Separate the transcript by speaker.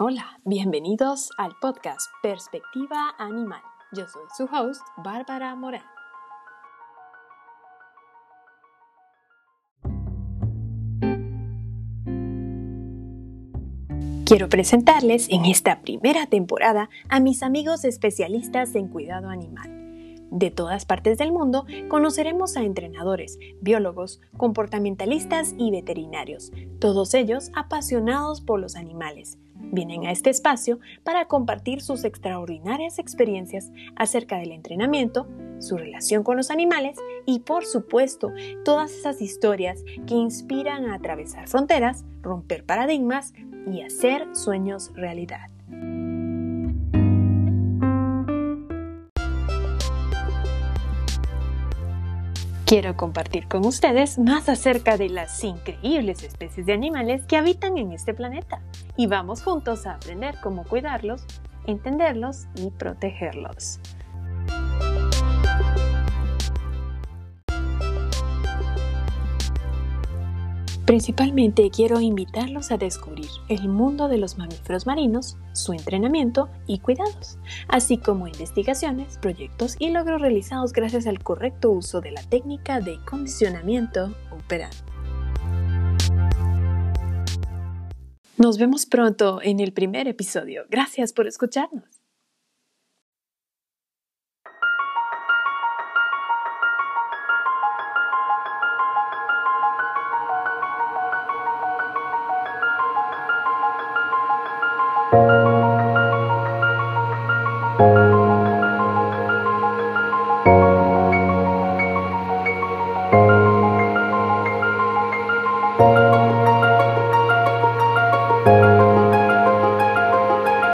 Speaker 1: Hola, bienvenidos al podcast Perspectiva Animal. Yo soy su host, Bárbara Morán. Quiero presentarles en esta primera temporada a mis amigos especialistas en cuidado animal. De todas partes del mundo conoceremos a entrenadores, biólogos, comportamentalistas y veterinarios, todos ellos apasionados por los animales Vienen a este espacio para compartir sus extraordinarias experiencias acerca del entrenamiento, su relación con los animales y por supuesto todas esas historias que inspiran a atravesar fronteras, romper paradigmas y hacer sueños realidad. Quiero compartir con ustedes más acerca de las increíbles especies de animales que habitan en este planeta y vamos juntos a aprender cómo cuidarlos, entenderlos y protegerlos. Principalmente quiero invitarlos a descubrir el mundo de los mamíferos marinos, su entrenamiento y cuidados, así como investigaciones, proyectos y logros realizados gracias al correcto uso de la técnica de condicionamiento operante. Nos vemos pronto en el primer episodio. Gracias por escucharnos. thank you.